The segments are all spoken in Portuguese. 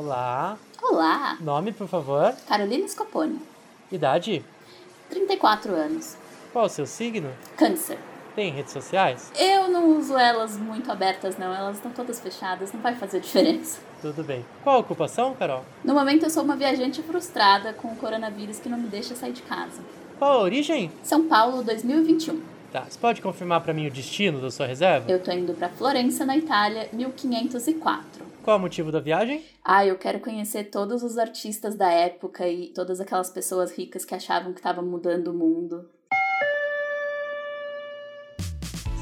Olá. Olá, Nome, por favor. Carolina Scoponi, Idade. 34 anos, Qual o seu signo? câncer. Tem redes sociais? Eu não uso elas muito abertas, não, elas estão todas fechadas, não vai fazer diferença. Tudo bem. Qual a ocupação, Carol? No momento eu sou uma viajante frustrada com o coronavírus que não me deixa sair de casa. Qual a origem? São Paulo 2021. Tá, você pode confirmar pra mim o destino da sua reserva? Eu tô indo pra Florença, na Itália, 1504. Qual o motivo da viagem? Ah, eu quero conhecer todos os artistas da época e todas aquelas pessoas ricas que achavam que estavam mudando o mundo.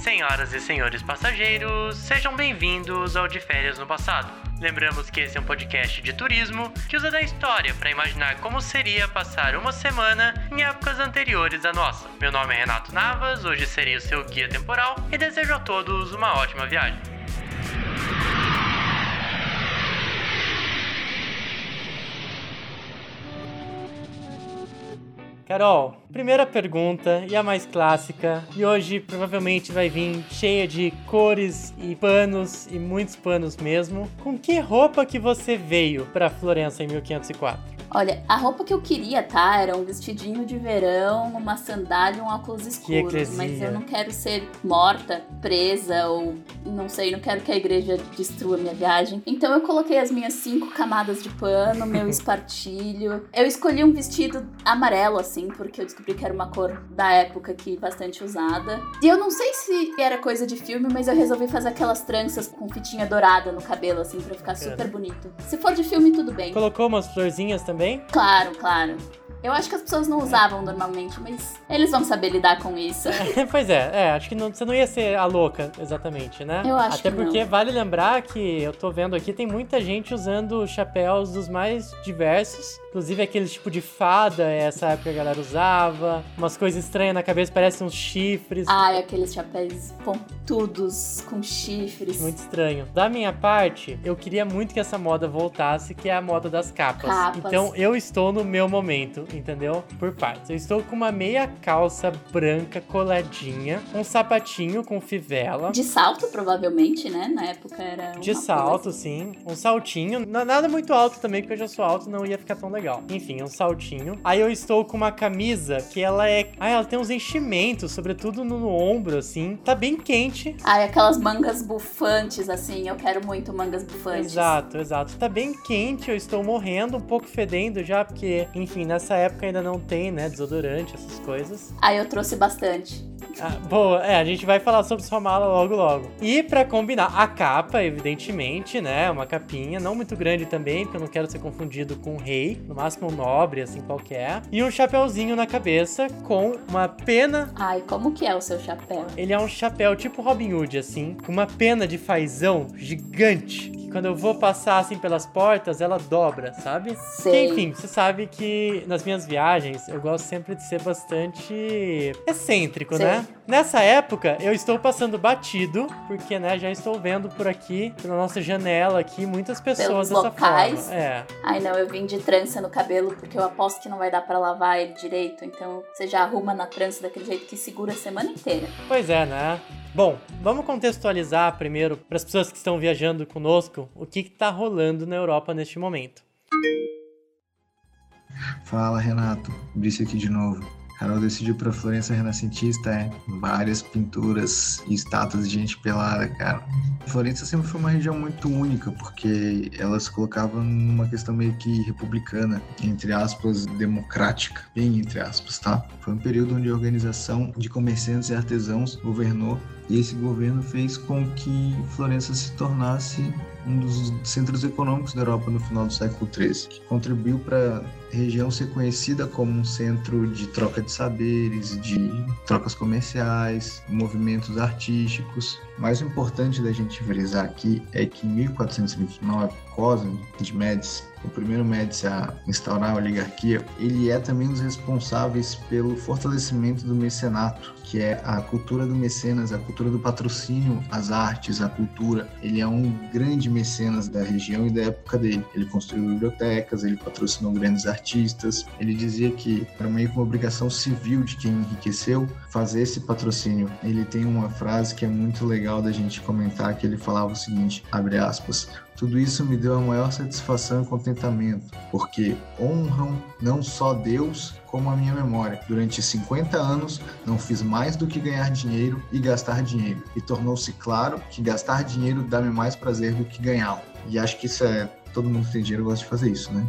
Senhoras e senhores passageiros, sejam bem-vindos ao De Férias no Passado. Lembramos que esse é um podcast de turismo que usa da história para imaginar como seria passar uma semana em épocas anteriores à nossa. Meu nome é Renato Navas, hoje serei o seu guia temporal e desejo a todos uma ótima viagem. Carol, primeira pergunta e a mais clássica, e hoje provavelmente vai vir cheia de cores e panos e muitos panos mesmo. Com que roupa que você veio para Florença em 1504? Olha, a roupa que eu queria, tá? Era um vestidinho de verão, uma sandália e um óculos escuros. Mas eu não quero ser morta, presa ou não sei, não quero que a igreja destrua minha viagem. Então eu coloquei as minhas cinco camadas de pano, meu espartilho. Eu escolhi um vestido amarelo, assim, porque eu descobri que era uma cor da época aqui bastante usada. E eu não sei se era coisa de filme, mas eu resolvi fazer aquelas tranças com fitinha dourada no cabelo, assim, pra ficar super bonito. Se for de filme, tudo bem. Colocou umas florzinhas também? Claro, claro. Eu acho que as pessoas não usavam normalmente, mas eles vão saber lidar com isso. pois é, é, acho que não- você não ia ser a louca, exatamente, né? Eu acho Até que porque não. vale lembrar que eu tô vendo aqui, tem muita gente usando chapéus dos mais diversos. Inclusive aquele tipo de fada, essa época a galera usava. Umas coisas estranhas na cabeça, parecem uns chifres. Ai, aqueles chapéus pontudos com chifres. Muito estranho. Da minha parte, eu queria muito que essa moda voltasse, que é a moda das capas. Capas. Então eu estou no meu momento, entendeu? Por partes. Eu estou com uma meia calça branca coladinha, um sapatinho com fivela. De salto, provavelmente, né? Na época era. De salto, coisa. sim. Um saltinho. Nada muito alto também, porque eu já sou alto, não ia ficar tão legal. Enfim, um saltinho. Aí eu estou com uma camisa que ela é. Ah, ela tem uns enchimentos, sobretudo no, no ombro, assim. Tá bem quente. Ai, aquelas mangas bufantes, assim. Eu quero muito mangas bufantes. Exato, exato. Tá bem quente, eu estou morrendo, um pouco fedendo já, porque, enfim, nessa época ainda não tem, né, desodorante, essas coisas. Aí eu trouxe bastante. Ah, boa, é, a gente vai falar sobre sua mala logo logo. E pra combinar, a capa, evidentemente, né, uma capinha, não muito grande também, porque eu não quero ser confundido com um rei, no máximo um nobre, assim, qualquer. E um chapéuzinho na cabeça com uma pena Ai, como que é o seu chapéu? ele é um chapéu tipo Robin Hood, assim, com uma pena de fazão gigante. Que quando eu vou passar assim pelas portas, ela dobra, sabe? Sei. Que, enfim, você sabe que nas minhas viagens eu gosto sempre de ser bastante excêntrico, Sei. né? Nessa época eu estou passando batido, porque, né, já estou vendo por aqui, pela nossa janela aqui, muitas pessoas Pelos dessa locais. forma. É. Ai, não, eu vim de trança no cabelo porque eu aposto que não vai dar pra lavar ele direito. Então você já arruma na trança daquele jeito que segura a semana inteira. Pois é, né? Bom, vamos contextualizar primeiro para as pessoas que estão viajando conosco o que está rolando na Europa neste momento. Fala, Renato. Brice aqui de novo. Carol decidiu pra Florença Renascentista, é. Várias pinturas e estátuas de gente pelada, cara. Florença sempre foi uma região muito única, porque ela se colocava numa questão meio que republicana, entre aspas, democrática, bem entre aspas, tá? Foi um período onde a organização de comerciantes e artesãos governou, e esse governo fez com que Florença se tornasse um dos centros econômicos da Europa no final do século XIII, que contribuiu para região ser conhecida como um centro de troca de saberes, de trocas comerciais, movimentos artísticos. Mas o importante da gente frisar aqui é que em 1429, Cosme de Médici, o primeiro Médici a instaurar a oligarquia, ele é também um dos responsáveis pelo fortalecimento do mecenato, que é a cultura do mecenas, a cultura do patrocínio às artes, à cultura. Ele é um grande mecenas da região e da época dele. Ele construiu bibliotecas, ele patrocinou grandes artistas artistas. Ele dizia que era meio que uma obrigação civil de quem enriqueceu fazer esse patrocínio. Ele tem uma frase que é muito legal da gente comentar que ele falava o seguinte, abre aspas, tudo isso me deu a maior satisfação e contentamento, porque honram não só Deus, como a minha memória. Durante 50 anos, não fiz mais do que ganhar dinheiro e gastar dinheiro, e tornou-se claro que gastar dinheiro dá-me mais prazer do que ganhá-lo. E acho que isso é. Todo mundo que tem dinheiro gosta de fazer isso, né?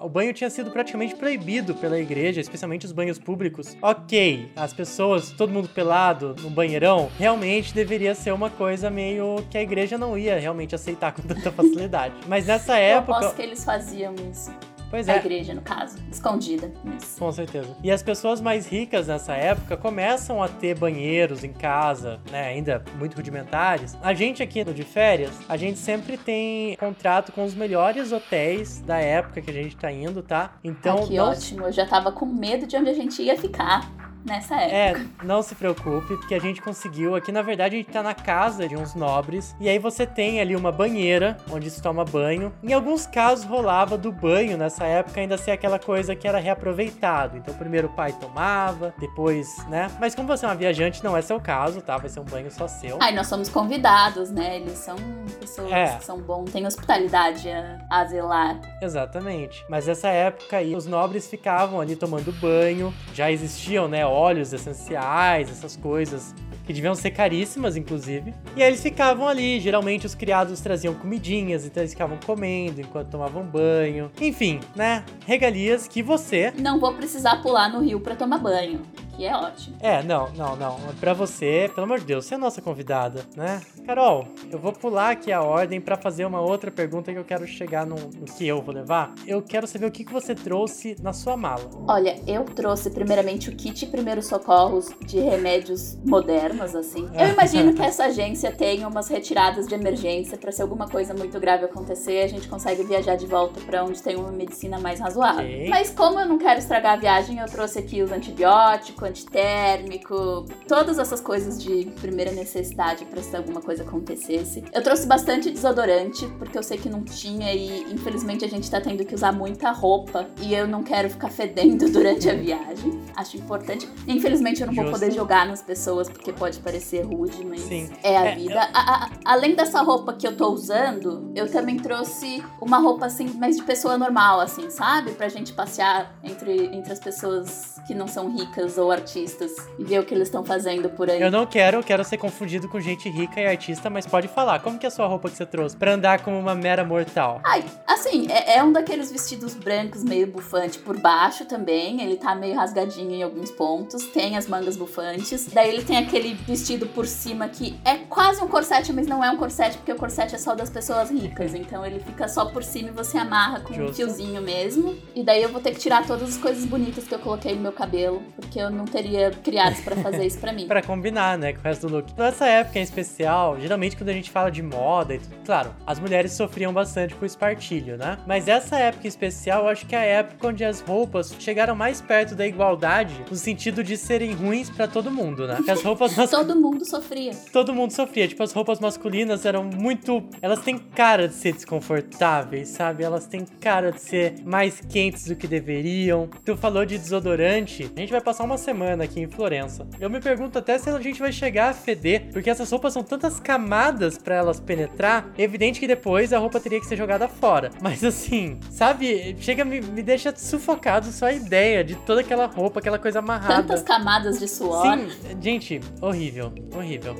O banho tinha sido praticamente proibido pela igreja, especialmente os banhos públicos. Ok, as pessoas, todo mundo pelado no banheirão, realmente deveria ser uma coisa meio que a igreja não ia realmente aceitar com tanta facilidade. Mas nessa época. Eu aposto que eles faziam isso. Pois é. A igreja, no caso. Escondida. Isso. Com certeza. E as pessoas mais ricas nessa época começam a ter banheiros em casa, né? Ainda muito rudimentares. A gente aqui no de férias, a gente sempre tem contrato com os melhores hotéis da época que a gente tá indo, tá? Então. Ai, que não... ótimo. Eu já tava com medo de onde a gente ia ficar nessa época. É, não se preocupe, porque a gente conseguiu. Aqui, na verdade, a gente tá na casa de uns nobres. E aí você tem ali uma banheira onde se toma banho. Em alguns casos rolava do banho nessa época ainda ser aquela coisa que era reaproveitado. Então, primeiro o pai tomava, depois, né? Mas como você é uma viajante, não é seu caso, tá? Vai ser um banho só seu. Ai, nós somos convidados, né? Eles são pessoas é. que são bons, têm hospitalidade a, a zelar. Exatamente. Mas nessa época aí, os nobres ficavam ali tomando banho. Já existiam, né? Óleos essenciais, essas coisas que deviam ser caríssimas, inclusive. E aí eles ficavam ali, geralmente os criados traziam comidinhas, então eles ficavam comendo enquanto tomavam banho. Enfim, né? Regalias que você. Não vou precisar pular no rio para tomar banho que é ótimo. É, não, não, não. Pra você, pelo amor de Deus, você é nossa convidada, né? Carol, eu vou pular aqui a ordem para fazer uma outra pergunta que eu quero chegar no, no, que eu vou levar. Eu quero saber o que, que você trouxe na sua mala. Olha, eu trouxe primeiramente o kit primeiros socorros de remédios modernos, assim. Eu imagino que essa agência tenha umas retiradas de emergência para se alguma coisa muito grave acontecer, a gente consegue viajar de volta para onde tem uma medicina mais razoável. Okay. Mas como eu não quero estragar a viagem, eu trouxe aqui os antibióticos, antitérmico, todas essas coisas de primeira necessidade para se alguma coisa acontecesse. Eu trouxe bastante desodorante, porque eu sei que não tinha e infelizmente a gente tá tendo que usar muita roupa e eu não quero ficar fedendo durante a viagem. Acho importante. Infelizmente eu não Justo. vou poder jogar nas pessoas porque pode parecer rude, mas Sim. é a é, vida. Eu... A, a, além dessa roupa que eu tô usando, eu também trouxe uma roupa assim, mais de pessoa normal, assim, sabe? Pra gente passear entre, entre as pessoas que não são ricas ou artistas e ver o que eles estão fazendo por aí. Eu não quero, quero ser confundido com gente rica e artista, mas pode falar. Como que é a sua roupa que você trouxe para andar como uma mera mortal? Ai, assim, é, é, um daqueles vestidos brancos meio bufante por baixo também. Ele tá meio rasgadinho em alguns pontos. Tem as mangas bufantes. Daí ele tem aquele vestido por cima que é quase um corsete, mas não é um corsete porque o corsete é só das pessoas ricas. Então ele fica só por cima e você amarra com Justo. um fiozinho mesmo. E daí eu vou ter que tirar todas as coisas bonitas que eu coloquei no meu cabelo, porque eu não teria criados para fazer isso para mim. para combinar, né, com o resto do look. Nessa época em especial, geralmente quando a gente fala de moda e tudo, claro, as mulheres sofriam bastante com o espartilho, né? Mas essa época em especial, eu acho que é a época onde as roupas chegaram mais perto da igualdade, no sentido de serem ruins para todo mundo, né? Que as roupas Todo mundo sofria. Todo mundo sofria. Tipo, as roupas masculinas eram muito. Elas têm cara de ser desconfortáveis, sabe? Elas têm cara de ser mais quentes do que deveriam. Tu falou de desodorante. A gente vai passar uma semana aqui em Florença. Eu me pergunto até se a gente vai chegar a feder, porque essas roupas são tantas camadas para elas penetrar. É evidente que depois a roupa teria que ser jogada fora. Mas assim, sabe? Chega, me, me deixa sufocado só a ideia de toda aquela roupa, aquela coisa amarrada. Tantas camadas de suor. Sim, gente, horrível, horrível.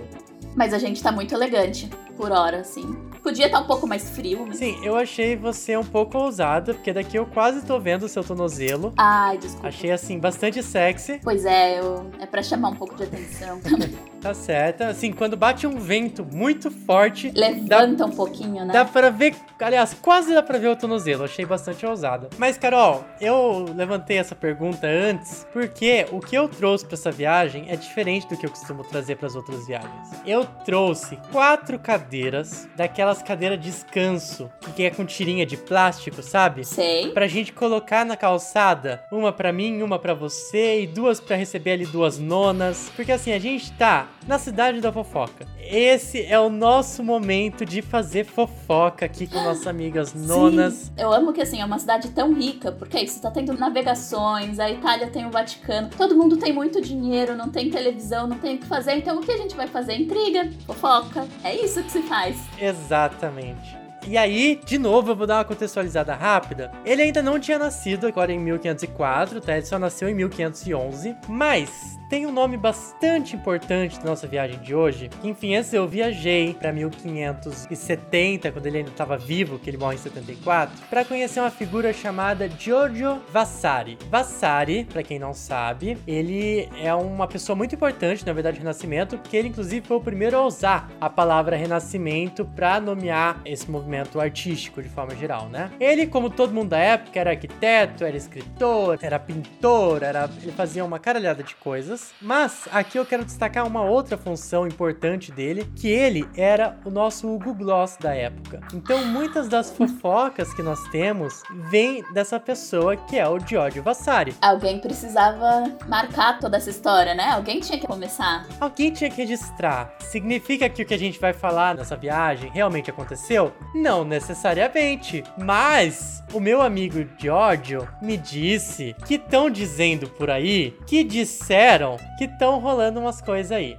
Mas a gente tá muito elegante por hora, assim. Podia estar tá um pouco mais frio, mas... Sim, eu achei você um pouco ousada, porque daqui eu quase tô vendo o seu tornozelo. Ai, desculpa. Achei, assim, bastante sexy. Pois é, eu... é pra chamar um pouco de atenção também. tá certo. Assim, quando bate um vento muito forte... Levanta dá... um pouquinho, né? Dá pra ver... Aliás, quase dá pra ver o tornozelo. Achei bastante ousada. Mas, Carol, eu levantei essa pergunta antes, porque o que eu trouxe pra essa viagem é diferente do que eu costumo trazer para as outras viagens. Eu trouxe quatro cadeiras, daquelas cadeiras de descanso, que é com tirinha de plástico, sabe? Sei. Pra gente colocar na calçada, uma pra mim, uma pra você e duas pra receber ali duas nonas. Porque assim, a gente tá na cidade da fofoca. Esse é o nosso momento de fazer fofoca aqui com nossas amigas nonas. Sim, eu amo que assim, é uma cidade tão rica, porque é isso, tá tendo navegações, a Itália tem o Vaticano, todo mundo tem muito dinheiro, não tem televisão, não tem o que fazer, então o que a gente vai fazer? Intriga, fofoca. É isso que se faz. Exatamente. E aí, de novo, eu vou dar uma contextualizada rápida. Ele ainda não tinha nascido agora em 1504, tá? Ele só nasceu em 1511. Mas tem um nome bastante importante na nossa viagem de hoje. Que, enfim, antes eu viajei para 1570, quando ele ainda estava vivo, que ele morre em 74, para conhecer uma figura chamada Giorgio Vasari. Vasari, para quem não sabe, ele é uma pessoa muito importante na verdade do Renascimento, porque ele inclusive foi o primeiro a usar a palavra Renascimento para nomear esse movimento artístico de forma geral, né? Ele, como todo mundo da época, era arquiteto, era escritor, era pintor, era ele fazia uma caralhada de coisas mas aqui eu quero destacar uma outra função importante dele, que ele era o nosso Google Gloss da época. Então muitas das fofocas que nós temos vêm dessa pessoa que é o Giorgio Vasari. Alguém precisava marcar toda essa história, né? Alguém tinha que começar. Alguém tinha que registrar. Significa que o que a gente vai falar nessa viagem realmente aconteceu? Não necessariamente. Mas o meu amigo Giorgio me disse que estão dizendo por aí que disseram que estão rolando umas coisas aí.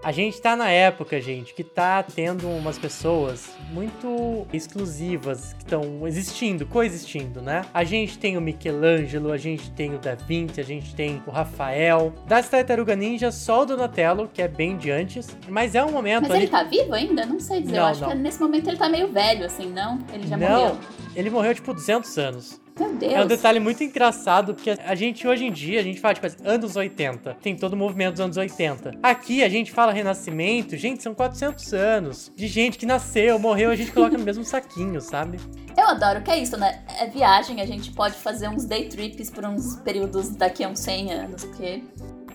A gente tá na época, gente, que tá tendo umas pessoas muito exclusivas que estão existindo, coexistindo, né? A gente tem o Michelangelo, a gente tem o Da Vinci, a gente tem o Rafael. Das Tartaruga Ninja, só o Donatello, que é bem de antes. Mas é um momento Mas ali... ele tá vivo ainda? Não sei dizer. Não, Eu acho não. que nesse momento ele tá meio velho, assim, não? Ele já Não, morreu. Ele morreu tipo 200 anos. Meu Deus. É um detalhe muito engraçado, porque a gente hoje em dia, a gente fala, tipo, anos 80. Tem todo o movimento dos anos 80. Aqui a gente fala renascimento, gente, são 400 anos de gente que nasceu, morreu, a gente coloca no mesmo saquinho, sabe? Eu adoro que é isso, né? É viagem, a gente pode fazer uns day trips por uns períodos daqui a uns 100 anos, porque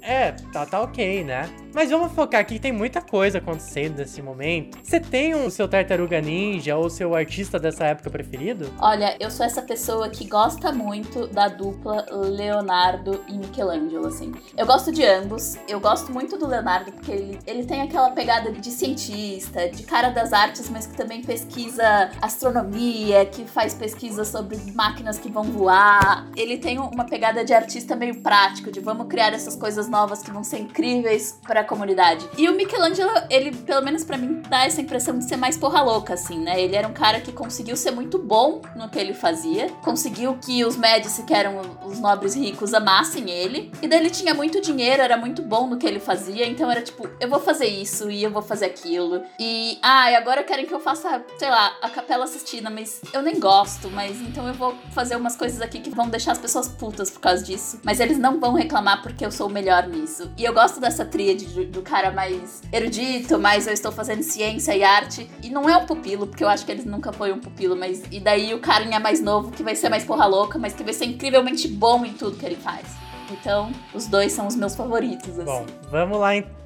É, tá, tá ok, né? Mas vamos focar aqui, tem muita coisa acontecendo nesse momento. Você tem o seu Tartaruga Ninja ou seu artista dessa época preferido? Olha, eu sou essa pessoa que gosta muito da dupla Leonardo e Michelangelo, assim. Eu gosto de ambos. Eu gosto muito do Leonardo porque ele, ele tem aquela pegada de cientista, de cara das artes, mas que também pesquisa astronomia, que faz pesquisa sobre máquinas que vão voar. Ele tem uma pegada de artista meio prático, de vamos criar essas coisas novas que vão ser incríveis para a comunidade. E o Michelangelo, ele, pelo menos pra mim, dá essa impressão de ser mais porra louca, assim, né? Ele era um cara que conseguiu ser muito bom no que ele fazia, conseguiu que os Médici, que eram os nobres ricos, amassem ele, e daí ele tinha muito dinheiro, era muito bom no que ele fazia, então era tipo, eu vou fazer isso e eu vou fazer aquilo. E, ah, e agora querem que eu faça, sei lá, a Capela Sistina, mas eu nem gosto, mas então eu vou fazer umas coisas aqui que vão deixar as pessoas putas por causa disso. Mas eles não vão reclamar porque eu sou o melhor nisso. E eu gosto dessa tríade do, do cara mais erudito, mais eu estou fazendo ciência e arte. E não é um pupilo, porque eu acho que eles nunca foi um pupilo, mas. E daí o carinha mais novo, que vai ser mais porra louca, mas que vai ser incrivelmente bom em tudo que ele faz. Então, os dois são os meus favoritos, assim. Bom, vamos lá então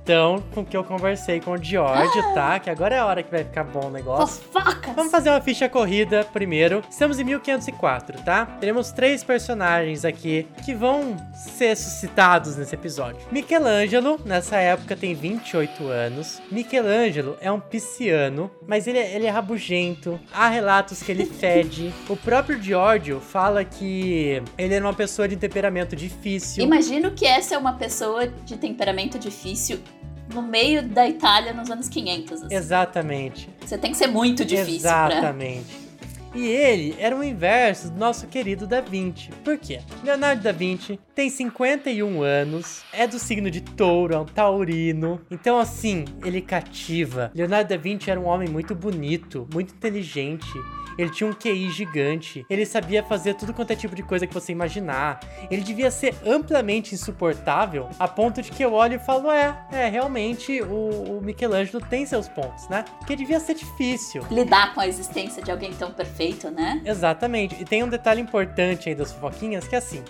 com o que eu conversei com o George, tá? Que agora é a hora que vai ficar bom o negócio. Fofocas! Vamos fazer uma ficha corrida primeiro. Estamos em 1504, tá? Teremos três personagens aqui que vão ser suscitados nesse episódio. Michelangelo, nessa época, tem 28 anos. Michelangelo é um pisciano, mas ele é, ele é rabugento. Há relatos que ele fede. o próprio Giorgio fala que ele era uma pessoa de temperamento difícil. Imagino que essa é uma pessoa de temperamento difícil no meio da Itália nos anos 500. assim. Exatamente. Você tem que ser muito difícil pra... Exatamente. E ele era o inverso do nosso querido Da Vinci. Por quê? Leonardo da Vinci tem 51 anos, é do signo de touro, é um taurino. Então, assim, ele cativa. Leonardo da Vinci era um homem muito bonito, muito inteligente. Ele tinha um QI gigante. Ele sabia fazer tudo quanto é tipo de coisa que você imaginar. Ele devia ser amplamente insuportável, a ponto de que eu olho e falo: é, é, realmente o, o Michelangelo tem seus pontos, né? Porque devia ser difícil. lidar com a existência de alguém tão perfeito, né? Exatamente. E tem um detalhe importante aí das fofoquinhas que é assim: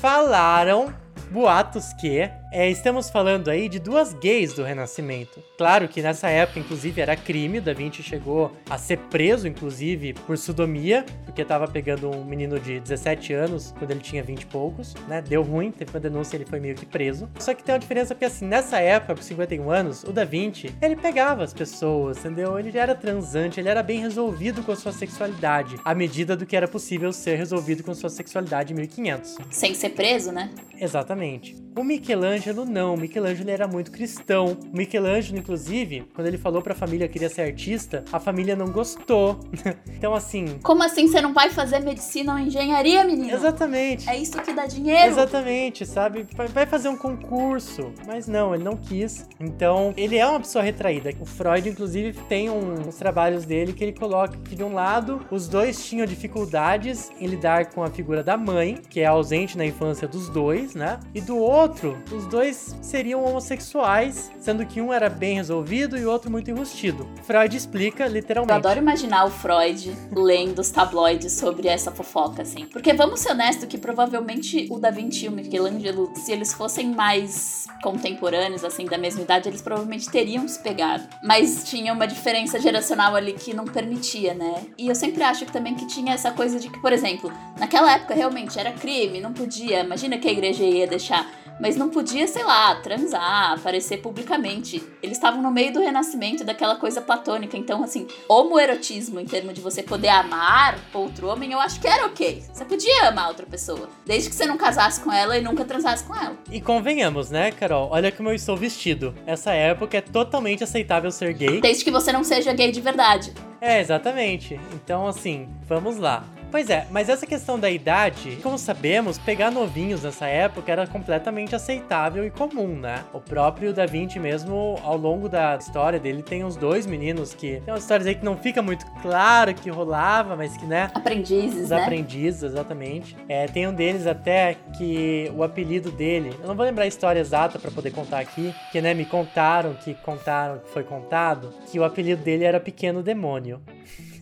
falaram boatos que É, estamos falando aí de duas gays do Renascimento. Claro que nessa época, inclusive, era crime. Da Vinci chegou a ser preso, inclusive, por sodomia, porque estava pegando um menino de 17 anos quando ele tinha 20 e poucos, né? Deu ruim, teve uma denúncia ele foi meio que preso. Só que tem uma diferença porque, assim, nessa época, com 51 anos, o Da Vinci, ele pegava as pessoas, entendeu? Ele já era transante, ele era bem resolvido com a sua sexualidade, à medida do que era possível ser resolvido com sua sexualidade em 1500. Sem ser preso, né? Exatamente. O Michelangelo não, o Michelangelo era muito cristão. Michelangelo, inclusive, quando ele falou pra família que queria ser artista, a família não gostou. então, assim. Como assim você não vai fazer medicina ou engenharia, menino? Exatamente. É isso que dá dinheiro. Exatamente, sabe? Vai fazer um concurso. Mas não, ele não quis. Então, ele é uma pessoa retraída. O Freud, inclusive, tem um, uns trabalhos dele que ele coloca que, de um lado, os dois tinham dificuldades em lidar com a figura da mãe, que é ausente na infância dos dois, né? E do outro, os dois seriam homossexuais, sendo que um era bem resolvido e o outro muito enrustido. Freud explica literalmente. Eu adoro imaginar o Freud lendo os tabloides sobre essa fofoca, assim. Porque vamos ser honestos que provavelmente o Da Vinci e o Michelangelo, se eles fossem mais contemporâneos, assim, da mesma idade, eles provavelmente teriam se pegado. Mas tinha uma diferença geracional ali que não permitia, né? E eu sempre acho que também que tinha essa coisa de que, por exemplo, naquela época realmente era crime, não podia. Imagina que a igreja ia deixar mas não podia, sei lá, transar, aparecer publicamente. Eles estavam no meio do renascimento, daquela coisa platônica. Então, assim, homoerotismo, em termos de você poder amar outro homem, eu acho que era ok. Você podia amar outra pessoa, desde que você não casasse com ela e nunca transasse com ela. E convenhamos, né, Carol? Olha como eu estou vestido. Essa época é totalmente aceitável ser gay. Desde que você não seja gay de verdade. É, exatamente. Então, assim, vamos lá. Pois é, mas essa questão da idade, como sabemos, pegar novinhos nessa época era completamente aceitável e comum, né? O próprio Da Vinci mesmo, ao longo da história dele, tem uns dois meninos que... Tem umas histórias aí que não fica muito claro que rolava, mas que, né? Aprendizes, Os né? aprendizes, exatamente. É, tem um deles até que o apelido dele... Eu não vou lembrar a história exata para poder contar aqui, que, né, me contaram que contaram que foi contado, que o apelido dele era Pequeno Demônio.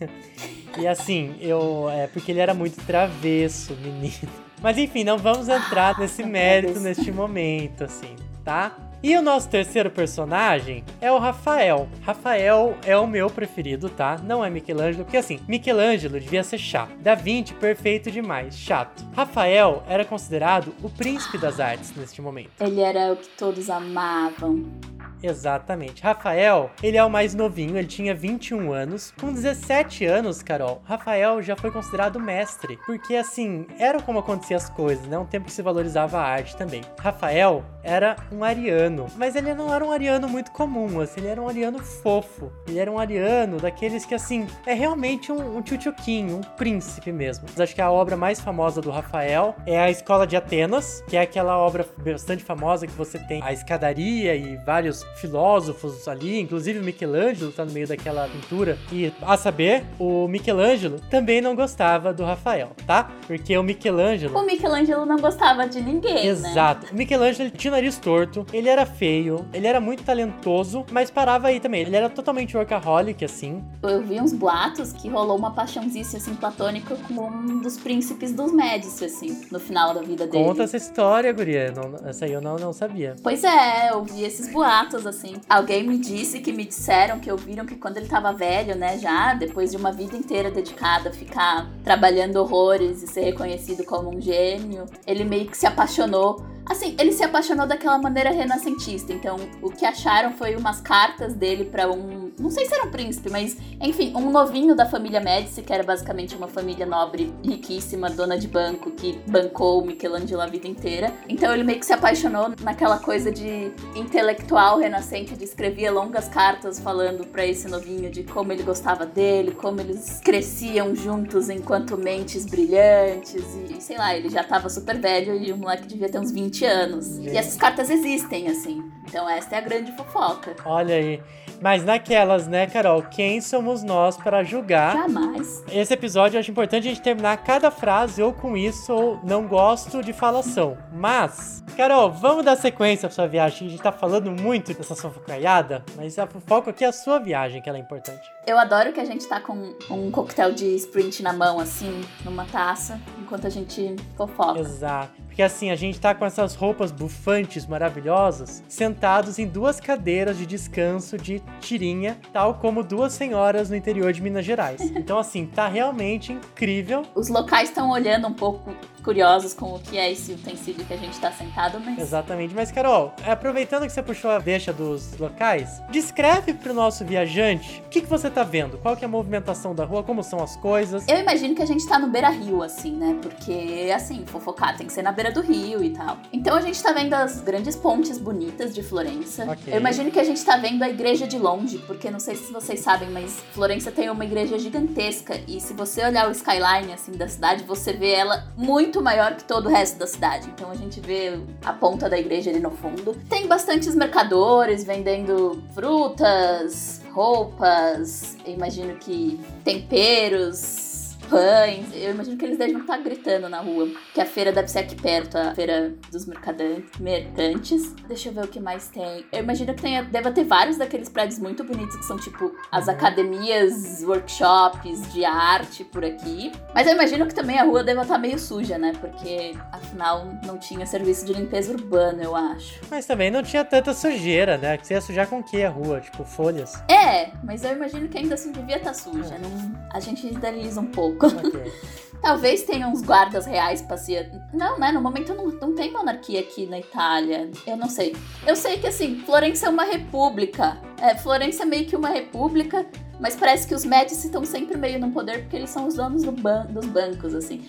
E assim, eu. É porque ele era muito travesso, menino. Mas enfim, não vamos entrar nesse mérito neste momento, assim, tá? E o nosso terceiro personagem é o Rafael. Rafael é o meu preferido, tá? Não é Michelangelo, porque assim, Michelangelo devia ser chato. Da Vinci, perfeito demais, chato. Rafael era considerado o príncipe das artes neste momento. Ele era o que todos amavam. Exatamente. Rafael, ele é o mais novinho, ele tinha 21 anos. Com 17 anos, Carol, Rafael já foi considerado mestre. Porque, assim, era como aconteciam as coisas, né? Um tempo que se valorizava a arte também. Rafael era um ariano, mas ele não era um ariano muito comum, assim, ele era um ariano fofo. Ele era um ariano daqueles que, assim, é realmente um, um tchutchuquinho, um príncipe mesmo. Acho que a obra mais famosa do Rafael é a Escola de Atenas, que é aquela obra bastante famosa que você tem a escadaria e vários filósofos ali, inclusive o Michelangelo tá no meio daquela pintura. E, a saber, o Michelangelo também não gostava do Rafael, tá? Porque o Michelangelo... O Michelangelo não gostava de ninguém, né? Exato. O Michelangelo ele tinha o nariz torto, ele era feio, ele era muito talentoso, mas parava aí também. Ele era totalmente workaholic, assim. Eu vi uns boatos que rolou uma paixãozice, assim, platônica com um dos príncipes dos Médici, assim, no final da vida dele. Conta essa história, guria. Não, essa aí eu não, não sabia. Pois é, eu vi esses boatos, assim. Alguém me disse que me disseram que ouviram que quando ele tava velho, né, já, depois de uma vida inteira dedicada a ficar trabalhando horrores e ser reconhecido como um gênio, ele meio que se apaixonou Assim, ele se apaixonou daquela maneira renascentista. Então, o que acharam foi umas cartas dele para um. Não sei se era um príncipe, mas enfim, um novinho da família Médici, que era basicamente uma família nobre, riquíssima, dona de banco, que bancou o Michelangelo a vida inteira. Então, ele meio que se apaixonou naquela coisa de intelectual renascente, de escrevia longas cartas falando para esse novinho de como ele gostava dele, como eles cresciam juntos enquanto mentes brilhantes. E sei lá, ele já tava super velho e o moleque devia ter uns 20 20 anos. E essas cartas existem, assim. Então essa é a grande fofoca. Olha aí. Mas naquelas, né, Carol? Quem somos nós para julgar? Jamais. Esse episódio eu acho importante a gente terminar cada frase ou com isso ou não gosto de falação. Mas, Carol, vamos dar sequência pra sua viagem. A gente tá falando muito dessa fofocaiada, mas a fofoca aqui é a sua viagem que ela é importante. Eu adoro que a gente tá com um coquetel de sprint na mão, assim, numa taça, enquanto a gente fofoca. Exato. Porque assim, a gente tá com essas roupas bufantes maravilhosas, sentados em duas cadeiras de descanso de tirinha, tal como duas senhoras no interior de Minas Gerais. Então, assim, tá realmente incrível. Os locais estão olhando um pouco curiosos com o que é esse utensílio que a gente tá sentado, mas. Exatamente. Mas, Carol, aproveitando que você puxou a deixa dos locais, descreve pro nosso viajante o que, que você tá vendo, qual que é a movimentação da rua, como são as coisas. Eu imagino que a gente tá no beira rio, assim, né? Porque, assim, fofocar tem que ser na beira do rio e tal. Então a gente tá vendo as grandes pontes bonitas de Florença. Ok. Eu imagino que a gente tá vendo a igreja de longe, porque não sei se vocês sabem, mas Florença tem uma igreja gigantesca. E se você olhar o skyline, assim, da cidade, você vê ela muito maior que todo o resto da cidade. Então a gente vê a ponta da igreja ali no fundo. Tem bastantes mercadores vendendo frutas, roupas, imagino que temperos, pães. Eu imagino que eles devem estar gritando na rua. Que a feira deve ser aqui perto, a feira dos mercantes. Deixa eu ver o que mais tem. Eu imagino que tenha, deva ter vários daqueles prédios muito bonitos que são tipo as Uhum. academias, workshops de arte por aqui. Mas eu imagino que também a rua deva estar meio suja, né? Porque afinal não tinha serviço de limpeza urbana, eu acho. Mas também não tinha tanta sujeira, né? Que você ia sujar com o que a rua? Tipo, folhas. É, mas eu imagino que ainda assim devia estar suja. Não, a gente idealiza um pouco. Ok. Talvez tenha uns guardas reais passeando. Não, né? No momento não, não tem monarquia aqui na Itália. Eu não sei. Eu sei que, assim, Florença é uma república. É, Florença é meio que uma república, mas parece que os Médici estão sempre meio no poder porque eles são os donos do ban dos bancos, assim.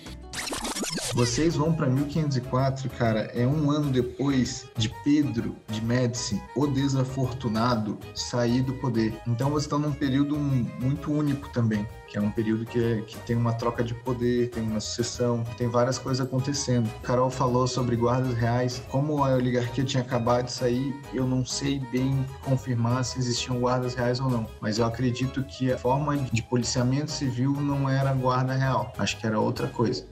Vocês vão para 1504, cara, é um ano depois de Pedro de Médici, o desafortunado, sair do poder. Então vocês estão num período muito único também, que é um período que, é- que tem uma troca de poder, tem uma sucessão, tem várias coisas acontecendo. Carol falou sobre guardas reais, como a oligarquia tinha acabado de sair, eu não sei bem confirmar se existiam guardas reais ou não, mas eu acredito que a forma de policiamento civil não era guarda real, acho que era outra coisa.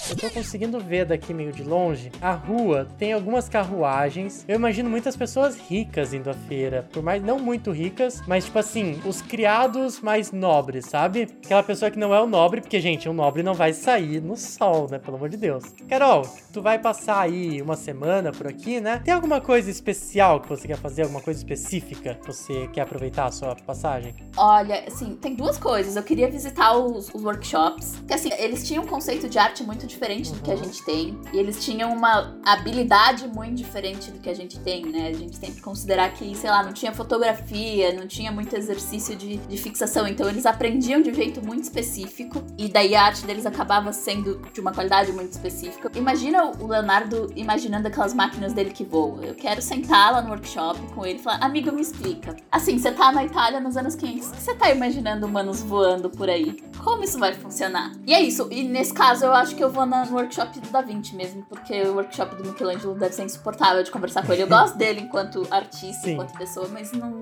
Eu tô conseguindo ver daqui meio de longe. A rua tem algumas carruagens. Eu imagino muitas pessoas ricas indo à feira. Por mais não muito ricas, mas tipo assim, os criados mais nobres, sabe? Aquela pessoa que não é o nobre, porque, gente, o nobre não vai sair no sol, né? Pelo amor de Deus. Carol, tu vai passar aí uma semana por aqui, né? Tem alguma coisa especial que você quer fazer? Alguma coisa específica que você quer aproveitar a sua passagem? Olha, assim, tem duas coisas. Eu queria visitar os, os workshops. Porque, assim, eles tinham um conceito de arte muito diferente do que a Uhum. gente tem. E eles tinham uma habilidade muito diferente do que a gente tem, né? A gente tem que considerar que, sei lá, não tinha fotografia, não tinha muito exercício de, de fixação. Então, eles aprendiam de um jeito muito específico. E daí a arte deles acabava sendo de uma qualidade muito específica. Imagina o Leonardo imaginando aquelas máquinas dele que voam. Eu quero sentar lá no workshop com ele e falar, amigo, me explica. Assim, você tá na Itália nos anos 500, o que você tá imaginando humanos voando por aí? Como isso vai funcionar? E é isso. E nesse caso, eu acho que eu vou na- no workshop do Da Vinci mesmo, porque o workshop do Michelangelo deve ser insuportável de conversar com ele. Eu gosto dele enquanto artista, Sim. enquanto pessoa, mas não,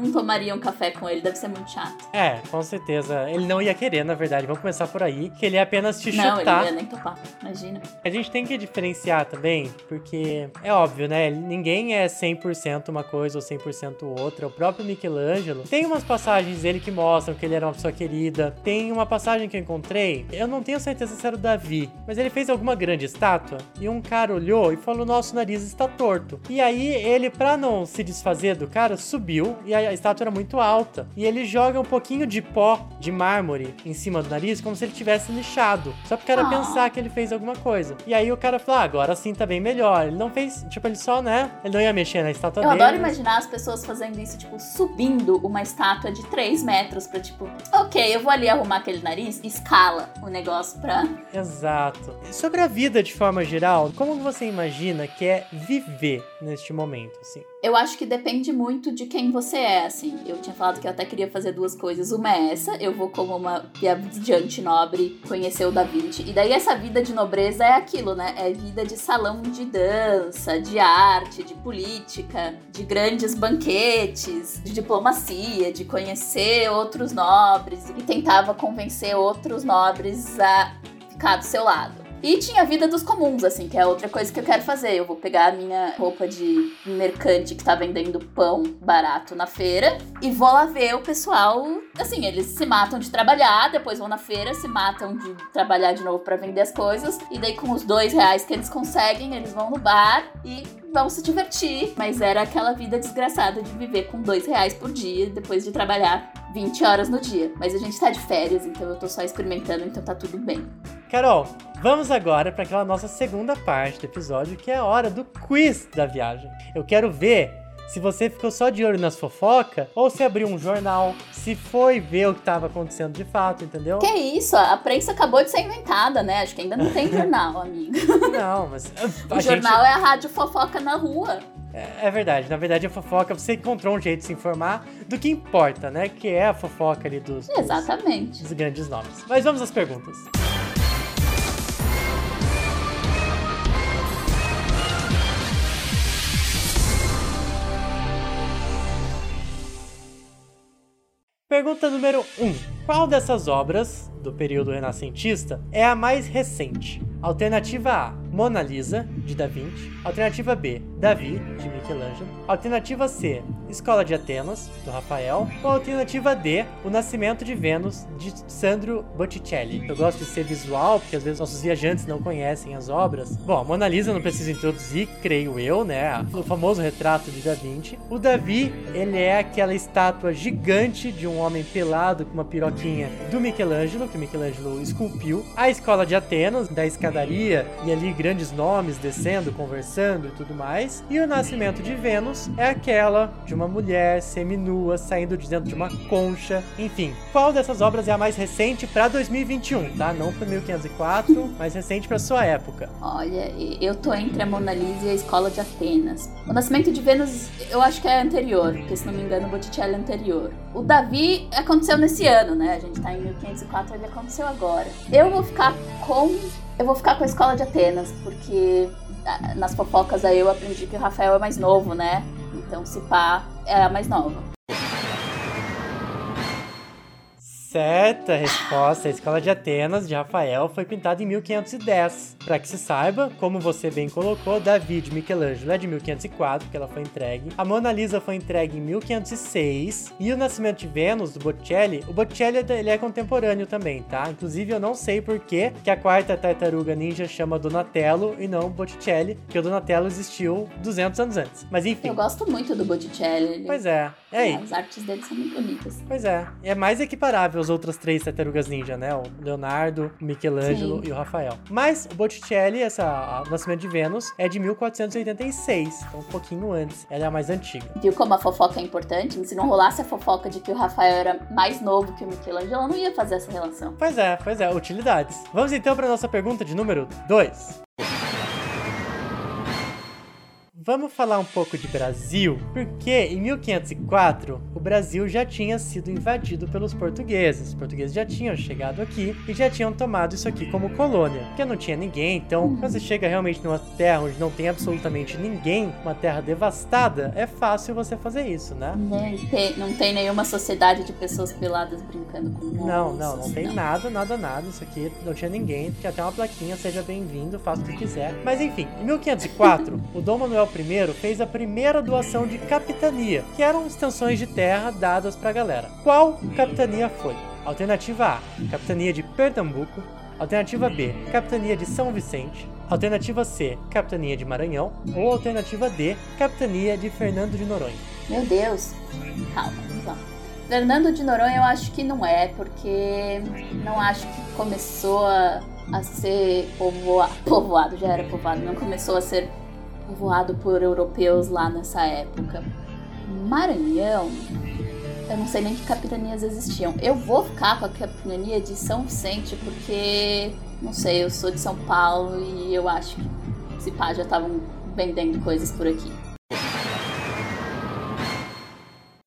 não tomaria um café com ele, deve ser muito chato. É, com certeza. Ele não ia querer, na verdade. Vamos começar por aí. Que ele ia apenas te não, ele chutar. não ia nem topar, imagina. A gente tem que diferenciar também, porque é óbvio, né? Ninguém é 100% uma coisa ou 100% outra. O próprio Michelangelo tem umas passagens dele que mostram que ele era uma pessoa querida. Tem uma passagem que eu encontrei, eu não tenho certeza se era o Davi, mas ele fez alguma grande estátua e um cara olhou e falou: Nosso nariz está torto. E aí ele, pra não se desfazer do cara, subiu e a estátua era muito alta. E ele joga um pouquinho de pó de mármore em cima do nariz, como se ele tivesse lixado. Só pro cara Ah. pensar que ele fez alguma coisa. E aí o cara falou: ah, agora sim tá bem melhor. Ele não fez, tipo, ele só, né? Ele não ia mexer na estátua Eu dele. adoro imaginar as pessoas fazendo isso, tipo, subindo uma estátua de 3 metros pra, tipo, ok, eu vou ali arrumar aquele nariz, escala o negócio pra. Exato. Sobre a vida de forma geral, como você imagina que é viver neste momento, assim? Eu acho que depende muito de quem você é, assim. Eu tinha falado que eu até queria fazer duas coisas. Uma é essa, eu vou como uma viajante nobre conhecer o Da Vinci. E daí essa vida de nobreza é aquilo, né? É vida de salão de dança, de arte, de política, de grandes banquetes, de diplomacia, de conhecer outros nobres. E tentava convencer outros nobres a ficar do seu lado. E tinha a vida dos comuns, assim, que é outra coisa que eu quero fazer. Eu vou pegar a minha roupa de mercante que tá vendendo pão barato na feira e vou lá ver o pessoal. Assim, eles se matam de trabalhar, depois vão na feira, se matam de trabalhar de novo para vender as coisas. E daí, com os dois reais que eles conseguem, eles vão no bar e vão se divertir. Mas era aquela vida desgraçada de viver com dois reais por dia depois de trabalhar 20 horas no dia. Mas a gente tá de férias, então eu tô só experimentando, então tá tudo bem. Carol, vamos agora para aquela nossa segunda parte do episódio, que é a hora do quiz da viagem. Eu quero ver se você ficou só de olho nas fofocas ou se abriu um jornal, se foi ver o que estava acontecendo de fato, entendeu? Que isso? A prensa acabou de ser inventada, né? Acho que ainda não tem jornal, amigo. Não, mas. o jornal é a rádio fofoca na rua. É, é, verdade, na verdade a fofoca você encontrou um jeito de se informar do que importa, né? Que é a fofoca ali dos, Exatamente. dos, dos grandes nomes. Mas vamos às perguntas. Pergunta número 1. Um. Qual dessas obras do período renascentista é a mais recente? Alternativa A, Mona Lisa, de Da Vinci. Alternativa B, Davi, de Michelangelo. Alternativa C, Escola de Atenas, do Rafael. Ou alternativa D, O Nascimento de Vênus, de Sandro Botticelli. Eu gosto de ser visual, porque às vezes nossos viajantes não conhecem as obras. Bom, a Mona Lisa não preciso introduzir, creio eu, né? O famoso retrato de Da Vinci. O Davi, ele é aquela estátua gigante de um homem pelado com uma piroquinha do Michelangelo, que Michelangelo esculpiu. A Escola de Atenas, da escada escadaria e ali grandes nomes descendo, conversando e tudo mais. E o nascimento de Vênus é aquela de uma mulher seminua saindo de dentro de uma concha. Enfim, qual dessas obras é a mais recente para 2021, tá? Não para 1504, mais recente para sua época. Olha, eu tô entre a Mona Lisa e a Escola de Atenas. O nascimento de Vênus, eu acho que é anterior, porque se não me engano, o Botticelli é anterior. O Davi aconteceu nesse ano, né? A gente tá em 1504, ele aconteceu agora. Eu vou ficar com eu vou ficar com a escola de Atenas, porque ah, nas fofocas aí eu aprendi que o Rafael é mais novo, né? Então, se pá, é a mais nova. Certa resposta. A escola de Atenas de Rafael foi pintada em 1510. Para que se saiba, como você bem colocou, Davi de Michelangelo é de 1504, que ela foi entregue. A Mona Lisa foi entregue em 1506. E o Nascimento de Vênus, do Botticelli, o Botticelli ele é contemporâneo também, tá? Inclusive, eu não sei por que, que a quarta tartaruga ninja chama Donatello e não Botticelli, porque o Donatello existiu 200 anos antes. Mas enfim. Eu gosto muito do Botticelli. Pois é. É aí. As artes dele são muito bonitas. Pois é. É mais equiparável as outras três tartarugas ninja, né? O Leonardo, o Michelangelo Sim. e o Rafael. Mas o Botticelli, essa, o Nascimento de Vênus, é de 1486, então um pouquinho antes. Ela é a mais antiga. Viu como a fofoca é importante? Se não rolasse a fofoca de que o Rafael era mais novo que o Michelangelo, não ia fazer essa relação. Pois é, pois é, utilidades. Vamos então para nossa pergunta de número 2. Vamos falar um pouco de Brasil, porque em 1504 o Brasil já tinha sido invadido pelos portugueses. Os portugueses já tinham chegado aqui e já tinham tomado isso aqui como colônia, porque não tinha ninguém. Então, quando você chega realmente numa terra onde não tem absolutamente ninguém, uma terra devastada, é fácil você fazer isso, né? Não tem, não tem nenhuma sociedade de pessoas peladas brincando com monstros. Não, não, não tem não. nada, nada, nada. Isso aqui não tinha ninguém. Tinha até uma plaquinha, seja bem-vindo, faça o que quiser. Mas enfim, em 1504, o Dom Manuel I fez a primeira doação de capitania, que eram extensões de terra dadas para a galera. Qual capitania foi? Alternativa A: Capitania de Pernambuco. Alternativa B: Capitania de São Vicente. Alternativa C: Capitania de Maranhão. Ou alternativa D: Capitania de Fernando de Noronha. Meu Deus! Calma, vamos lá. Fernando de Noronha eu acho que não é, porque não acho que começou a, a ser povoado, povoado, já era povoado, não começou a ser povoado por europeus lá nessa época. Maranhão, eu não sei nem que capitanias existiam. Eu vou ficar com a capitania de São Vicente porque, não sei, eu sou de São Paulo e eu acho que esse pá já estavam vendendo coisas por aqui.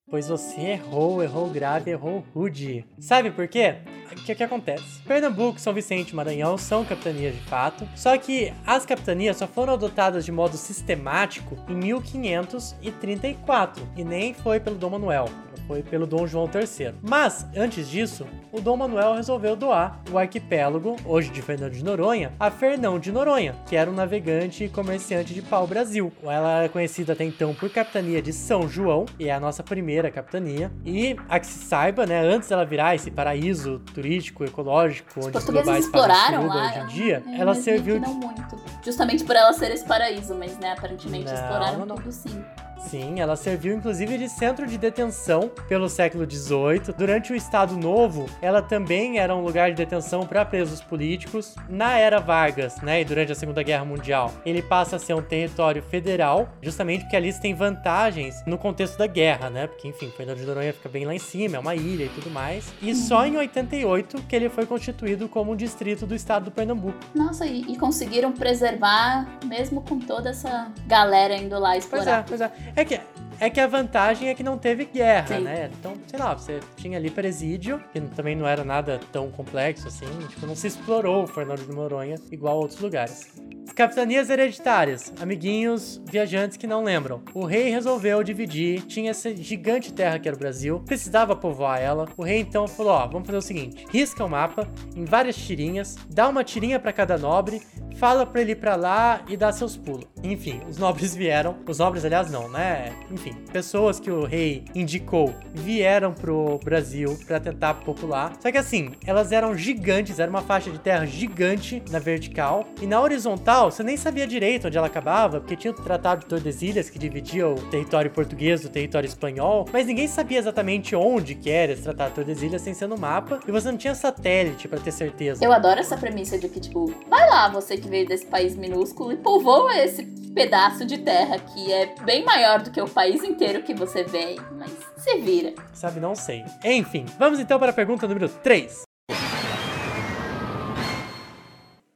Pois você errou, errou grave, errou rude. Sabe por quê? O que, que acontece? Pernambuco São Vicente e Maranhão são capitanias de fato, só que as capitanias só foram adotadas de modo sistemático em 1534 e nem foi pelo Dom Manuel foi pelo Dom João III. Mas, antes disso, o Dom Manuel resolveu doar o arquipélago, hoje de Fernando de Noronha, a Fernão de Noronha, que era um navegante e comerciante de pau-brasil. Ela era conhecida até então por capitania de São João, e é a nossa primeira capitania. E, a que se saiba, né, antes dela virar esse paraíso turístico, ecológico, Os onde os globais exploraram lá. hoje em dia, é, ela mas serviu de não muito. Justamente por ela ser esse paraíso, mas né, aparentemente Não, exploraram não, não. tudo sim. Sim, ela serviu inclusive de centro de detenção pelo século XVIII. Durante o Estado Novo, ela também era um lugar de detenção para presos políticos. Na era Vargas, né, e durante a Segunda Guerra Mundial, ele passa a ser um território federal, justamente porque ali tem vantagens no contexto da guerra, né? Porque, enfim, Fernando de Noronha fica bem lá em cima, é uma ilha e tudo mais. E só em 88 que ele foi constituído como um distrito do estado do Pernambuco. Nossa, e, e conseguiram preservar, mesmo com toda essa galera indo lá Pois é, explorar. pois é. É que, é que a vantagem é que não teve guerra, Sim. né? Então, sei lá, você tinha ali presídio, que também não era nada tão complexo assim. Tipo, não se explorou o Fernando de Noronha igual a outros lugares. As capitanias hereditárias, amiguinhos viajantes que não lembram. O rei resolveu dividir, tinha essa gigante terra que era o Brasil, precisava povoar ela. O rei então falou: ó, vamos fazer o seguinte: risca o mapa em várias tirinhas, dá uma tirinha pra cada nobre, fala pra ele ir pra lá e dá seus pulos. Enfim, os nobres vieram, os nobres, aliás, não, né? Enfim, pessoas que o rei indicou vieram pro Brasil pra tentar popular. Só que assim, elas eram gigantes, era uma faixa de terra gigante na vertical e na horizontal você nem sabia direito onde ela acabava, porque tinha o Tratado de Tordesilhas que dividia o território português do território espanhol, mas ninguém sabia exatamente onde que era esse Tratado de Tordesilhas sem ser no mapa e você não tinha satélite pra ter certeza. Eu adoro essa premissa de que, tipo, vai lá, você que veio desse país minúsculo e povoa esse pedaço de terra que é bem maior do que o país inteiro que você vem, mas se vira. Sabe, não sei. Enfim, vamos então para a pergunta número 3.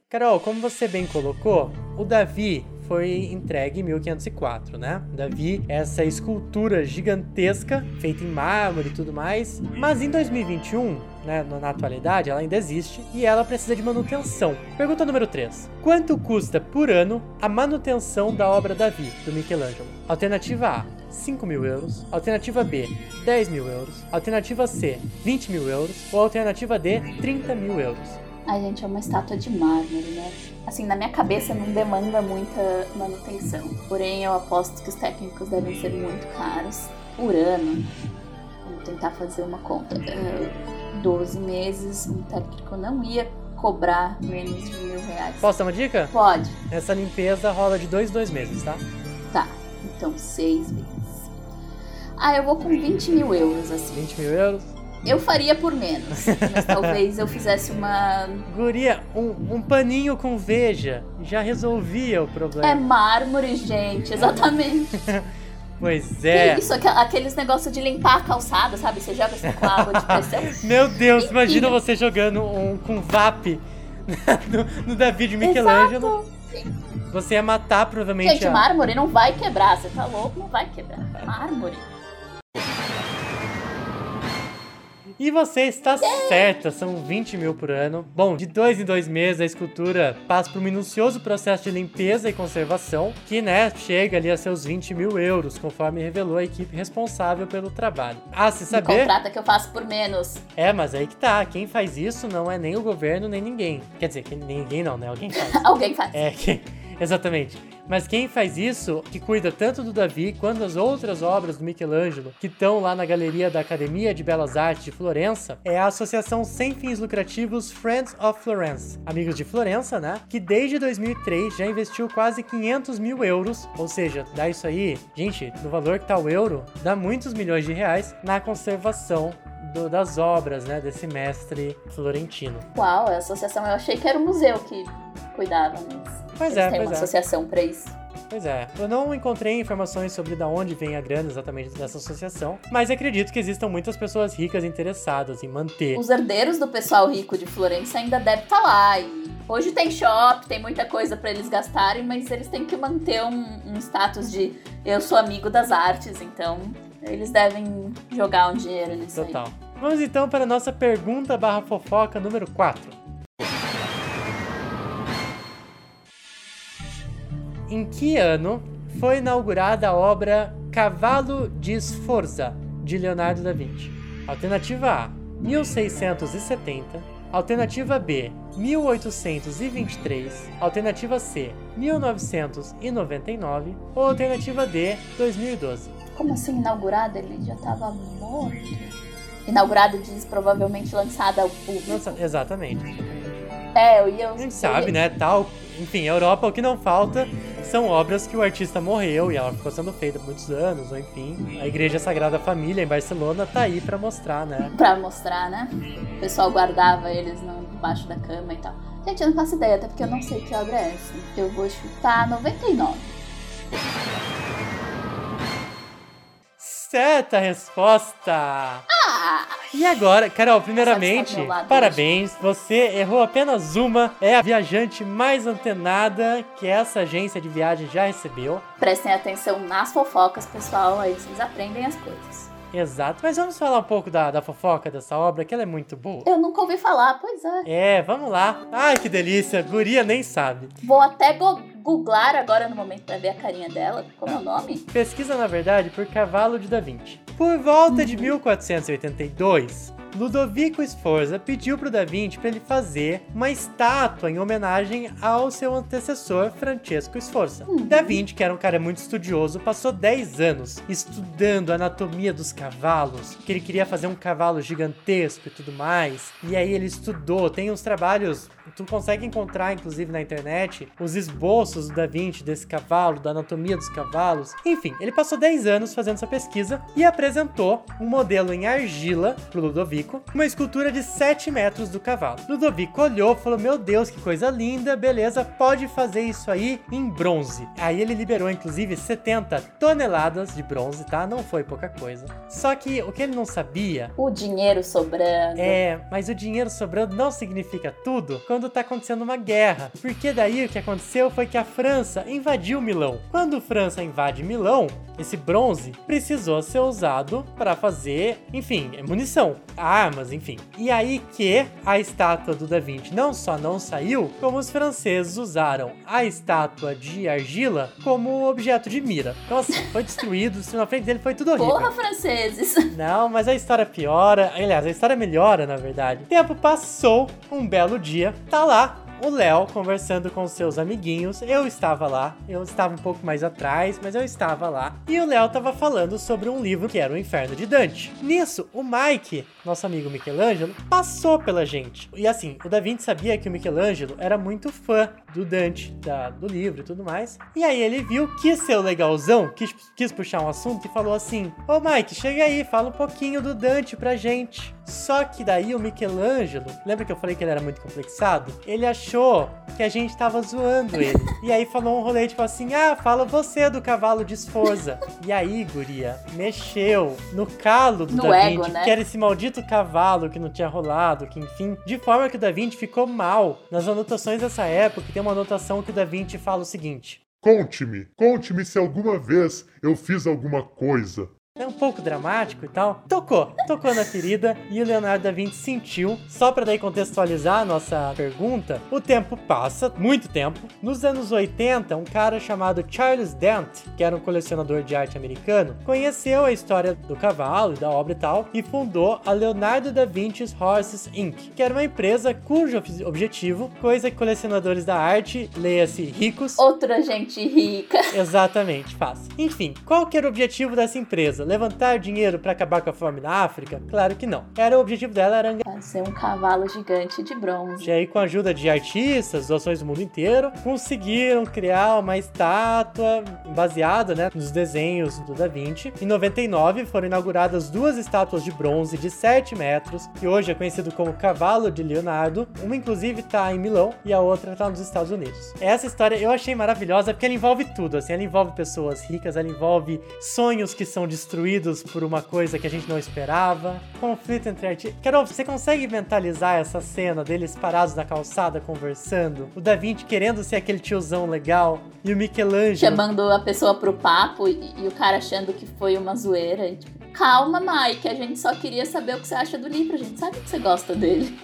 Carol, como você bem colocou, o Davi foi entregue em 1504, né? Davi essa escultura gigantesca, feita em mármore e tudo mais. Mas em 2021, né, na atualidade, ela ainda existe e ela precisa de manutenção. Pergunta número 3. Quanto custa por ano a manutenção da obra Davi, do Michelangelo? Alternativa A, 5 mil euros. Alternativa B, 10 mil euros. Alternativa C, 20 mil euros. Ou alternativa D, 30 mil euros. Ai, gente, é uma estátua de mármore, né? Assim, na minha cabeça não demanda muita manutenção. Porém, eu aposto que os técnicos devem ser muito caros. Por ano, vamos tentar fazer uma conta. É, 12 meses, um técnico não ia cobrar menos de mil reais. Posso dar uma dica? Pode. Essa limpeza rola de dois em dois meses, tá? Tá, então seis vezes. Ah, eu vou com 20 mil euros, assim. 20 mil euros. Eu faria por menos, mas talvez eu fizesse uma. Guria, um, um paninho com veja já resolvia o É problema. mármore, gente, exatamente. Pois Que é. isso, aqu- aqueles negócios de limpar a calçada, sabe? Você joga assim com água de pressão. Meu Deus, Enfim. imagina você jogando um com VAP no, no David Michelangelo. Você ia matar provavelmente Gente, a... mármore não vai quebrar, você tá louco? Não vai quebrar. Mármore. E você está certa, são 20 mil por ano. Bom, de dois em dois meses a escultura passa por um minucioso processo de limpeza e conservação, que, né, chega ali a seus 20 mil euros, conforme revelou a equipe responsável pelo trabalho. Ah, se Me saber... contrata que eu faço por menos. É, mas aí que tá, quem faz isso não é nem o governo, nem ninguém. Quer dizer, que ninguém não, né? Alguém faz. Alguém faz. É, que, exatamente. Mas quem faz isso, que cuida tanto do Davi quanto das outras obras do Michelangelo, que estão lá na galeria da Academia de Belas Artes de Florença, é a associação sem fins lucrativos Friends of Florence, Amigos de Florença, né? Que desde 2003 já investiu quase 500 mil euros, ou seja, dá isso aí, gente, no valor que tá o euro, dá muitos milhões de reais na conservação do- das obras, né? Desse mestre florentino. Uau, a associação, eu achei que era o museu que cuidava, mas. Pois eles é, têm pois uma é. associação pra isso. Pois é, eu não encontrei informações sobre da onde vem a grana exatamente dessa associação, mas acredito que existam muitas pessoas ricas interessadas em manter. Os herdeiros do pessoal rico de Florença ainda devem estar lá. E hoje tem shopping, tem muita coisa pra eles gastarem, mas eles têm que manter um, um status de eu sou amigo das artes, então Eles devem jogar um dinheiro nisso Total. Aí. Vamos então para a nossa pergunta barra fofoca número 4. Em que ano foi inaugurada a obra Cavalo de Sforza, de Leonardo da Vinci? Alternativa A, 1670. Alternativa B, 1823. Alternativa C, 1999. Ou alternativa D, 2012. Como assim inaugurada? Ele já estava morto? inaugurada diz provavelmente lançada ao público. Lança... Exatamente. É, eu ia. A gente sabe, né? Tal. Enfim, a Europa, o que não falta são obras que o artista morreu e ela ficou sendo feita por muitos anos, ou enfim. A Igreja Sagrada Família em Barcelona tá aí para mostrar, né? Pra mostrar, né? O pessoal guardava eles no, debaixo da cama e tal. Gente, eu não faço ideia, até porque eu não sei que obra é essa. Eu vou chutar 99. certa resposta! Ah! E agora, Carol, primeiramente, parabéns. Você errou apenas uma. É a viajante mais antenada que essa agência de viagem já recebeu. Prestem atenção nas fofocas, pessoal. Aí vocês aprendem as coisas. Exato, mas vamos falar um pouco da, da fofoca dessa obra, que ela é muito boa. Eu nunca ouvi falar, pois é. É, vamos lá. Ai, que delícia, guria nem sabe. Vou até go googlar agora no momento pra ver a carinha dela. Como é o nome? Pesquisa, na verdade, por Cavalo de Da Vinci. Por volta de 1482, Ludovico Sforza pediu para o Da Vinci para ele fazer uma estátua em homenagem ao seu antecessor Francesco Sforza. Uhum. Da Vinci, que era um cara muito estudioso, passou 10 anos estudando a anatomia dos cavalos, que ele queria fazer um cavalo gigantesco e tudo mais. E aí ele estudou, tem uns trabalhos Tu consegue encontrar, inclusive, na internet, os esboços do Da Vinci desse cavalo, da anatomia dos cavalos. Enfim, ele passou 10 anos fazendo essa pesquisa e apresentou um modelo em argila pro Ludovico, uma escultura de 7 metros do cavalo. Ludovico olhou e falou: Meu Deus, que coisa linda, beleza, pode fazer isso aí em bronze. Aí ele liberou, inclusive, 70 toneladas de bronze, tá? Não foi pouca coisa. Só que o que ele não sabia. O dinheiro sobrando. É, mas o dinheiro sobrando não significa tudo. Quando quando tá acontecendo uma guerra. Porque daí o que aconteceu foi que a França invadiu Milão. Quando a França invade Milão, esse bronze precisou ser usado para fazer, enfim, munição, armas, enfim. E aí que a estátua do Da Vinci não só não saiu, como os franceses usaram a estátua de argila como objeto de mira. Então assim, foi destruído, na frente dele foi tudo horrível. Porra, franceses! Não, mas a história piora, aliás, a história melhora, na verdade. O tempo passou, um belo dia, tá lá o Léo conversando com seus amiguinhos. Eu estava lá, eu estava um pouco mais atrás, mas eu estava lá. E o Léo estava falando sobre um livro que era O Inferno de Dante. Nisso, o Mike, nosso amigo Michelangelo, passou pela gente. E assim, o Da Vinci sabia que o Michelangelo era muito fã do Dante, da, do livro e tudo mais. E aí ele viu, que seu legalzão, quis, quis puxar um assunto e falou assim: Ô Mike, chega aí, fala um pouquinho do Dante pra gente. Só que daí o Michelangelo, lembra que eu falei que ele era muito complexado? Ele achou que a gente tava zoando ele. E aí falou um rolê tipo assim: ah, fala você do cavalo de Sforza. e aí, guria, mexeu no calo do no Da Vinci, ego, né? que era esse maldito cavalo que não tinha rolado, que enfim. De forma que o Da Vinci ficou mal. Nas anotações dessa época, tem uma anotação que o Da Vinci fala o seguinte: Conte-me, conte-me se alguma vez eu fiz alguma coisa é um pouco dramático e tal. Tocou, tocou na ferida e o Leonardo da Vinci sentiu. Só para daí contextualizar a nossa pergunta, o tempo passa, muito tempo. Nos anos 80, um cara chamado Charles Dent, que era um colecionador de arte americano, conheceu a história do cavalo e da obra e tal e fundou a Leonardo da Vinci's Horses Inc., que era uma empresa cujo objetivo, coisa que colecionadores da arte, leia-se ricos, outra gente rica. Exatamente, fácil. Enfim, qual que era o objetivo dessa empresa? Levantar dinheiro para acabar com a fome na África? Claro que não. Era o objetivo dela era fazer um cavalo gigante de bronze. E aí, com a ajuda de artistas, doações do mundo inteiro, conseguiram criar uma estátua baseada, né, nos desenhos do Da Vinci. Em 99 foram inauguradas duas estátuas de bronze de 7 metros, que hoje é conhecido como Cavalo de Leonardo. Uma inclusive está em Milão e a outra está nos Estados Unidos. Essa história eu achei maravilhosa porque ela envolve tudo, assim, ela envolve pessoas ricas, ela envolve sonhos que são destruídos destruídos por uma coisa que a gente não esperava. Conflito entre artistas. Carol, você consegue mentalizar essa cena deles parados na calçada conversando? O Da Vinci querendo ser aquele tiozão legal e o Michelangelo. Chamando a pessoa pro papo e, e o cara achando que foi uma zoeira. E, tipo, calma, Mike, a gente só queria saber o que você acha do livro, a gente sabe que você gosta dele.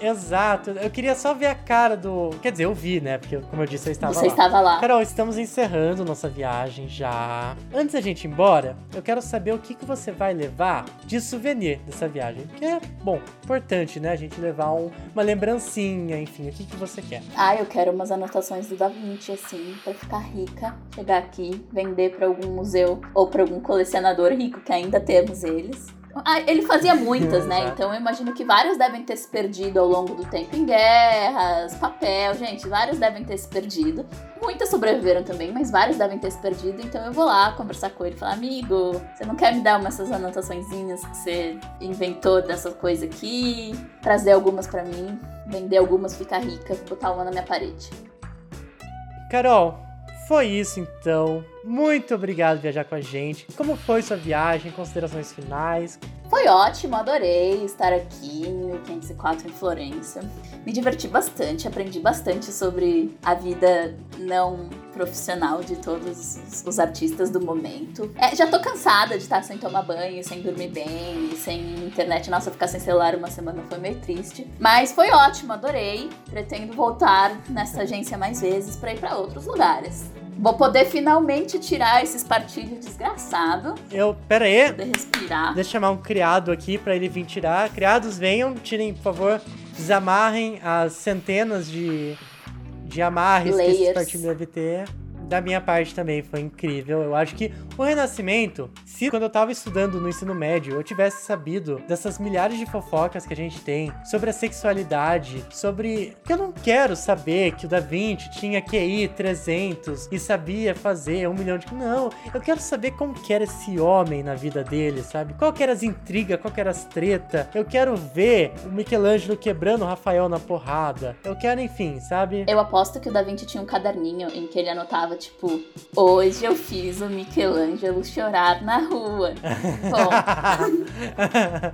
Exato. Eu queria só ver a cara do. Quer dizer, eu vi, né? Porque, como eu disse, eu estava Você lá. estava lá. Carol, estamos encerrando nossa viagem já. Antes da gente ir embora, eu quero saber o que, que você vai levar de souvenir dessa viagem. Que é, bom, importante, né? A gente levar um- uma lembrancinha, enfim, o que, que você quer. Ah, eu quero umas anotações do Da Vinci, assim, pra ficar rica. Chegar aqui, vender pra algum museu ou pra algum colecionador rico, que ainda temos eles. Ah, ele fazia muitas, né? Exato. Então eu imagino que vários devem ter se perdido ao longo do tempo em guerras, papel, gente, vários devem ter se perdido. Muitas sobreviveram também, mas vários devem ter se perdido. Então eu vou lá conversar com ele e falar: Amigo, você não quer me dar umas dessas anotaçõezinhas que você inventou dessa coisa aqui? Trazer algumas pra mim, vender algumas, ficar rica, botar uma na minha parede. Carol, foi isso então. Muito obrigado por viajar com a gente. Como foi sua viagem? Considerações finais? Foi ótimo, adorei estar aqui em 1504 em Florença. Me diverti bastante, aprendi bastante sobre a vida não profissional de todos os, artistas do momento. É, já tô cansada de estar sem tomar banho, sem dormir bem, sem internet. Nossa, ficar sem celular uma semana foi meio triste. Mas foi ótimo, adorei. Pretendo voltar nessa agência mais vezes para ir para outros lugares. Vou poder finalmente tirar esse espartilho desgraçado, Eu. Pera aí. poder respirar. Deixa eu chamar um criado aqui pra ele vir tirar. Criados, venham, tirem, por favor. Desamarrem as centenas de, de amarres que esse Layers. partido deve ter. Da minha parte também, foi incrível. Eu acho que o Renascimento, se quando eu tava estudando no ensino médio, eu tivesse sabido dessas milhares de fofocas que a gente tem sobre a sexualidade, sobre. que eu não quero saber que o Da Vinci tinha QI 300 e sabia fazer um milhão de. Não, eu quero saber como que era esse homem na vida dele, sabe? Qual que eram as intrigas, qual que era as treta. Eu quero ver o Michelangelo quebrando o Rafael na porrada. Eu quero, enfim, sabe? Eu aposto que o Da Vinci tinha um caderninho em que ele anotava, tipo, hoje eu fiz o Michelangelo chorar na rua. Bom,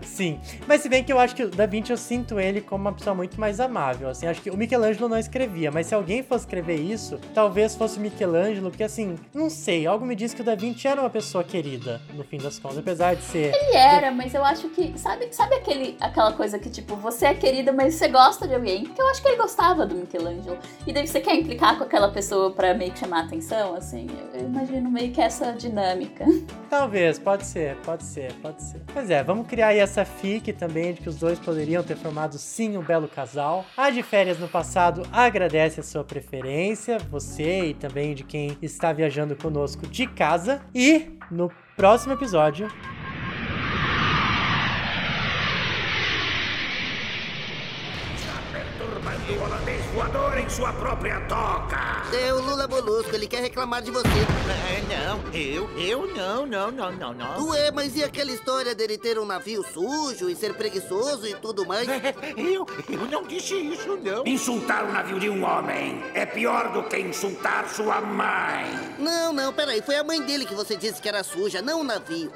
Sim. Mas se bem que eu acho que o Da Vinci eu sinto ele como uma pessoa muito mais amável. Assim, acho que o Michelangelo não escrevia, mas se alguém fosse escrever isso, talvez fosse o Michelangelo, porque assim, não sei, algo me diz que o Da Vinci era uma pessoa querida, no fim das contas, apesar de ser. ele era, mas eu acho que, sabe, sabe aquele, aquela coisa que, tipo, você é querida, mas você gosta de alguém? Porque eu acho que ele gostava do Michelangelo. E daí você quer implicar com aquela pessoa pra meio que chamar a atenção, assim? Eu, imagino meio que essa dinâmica. Talvez, pode ser, pode ser, pode ser. Pois é, vamos criar aí essa fic também de que os dois poderiam ter formado sim um belo casal. A de férias no passado agradece a sua preferência, você e também de quem está viajando conosco de casa. E no próximo episódio Perturbando o holandês voador em sua própria toca. É o Lula Molusco, ele quer reclamar de você. É, não, eu, eu não, não, não, não, não. Ué, mas e aquela história dele ter um navio sujo e ser preguiçoso e tudo mais? Eu, eu não disse isso, não. Insultar o navio de um homem é pior do que insultar sua mãe. Não, não, peraí, foi a mãe dele que você disse que era suja, não o navio.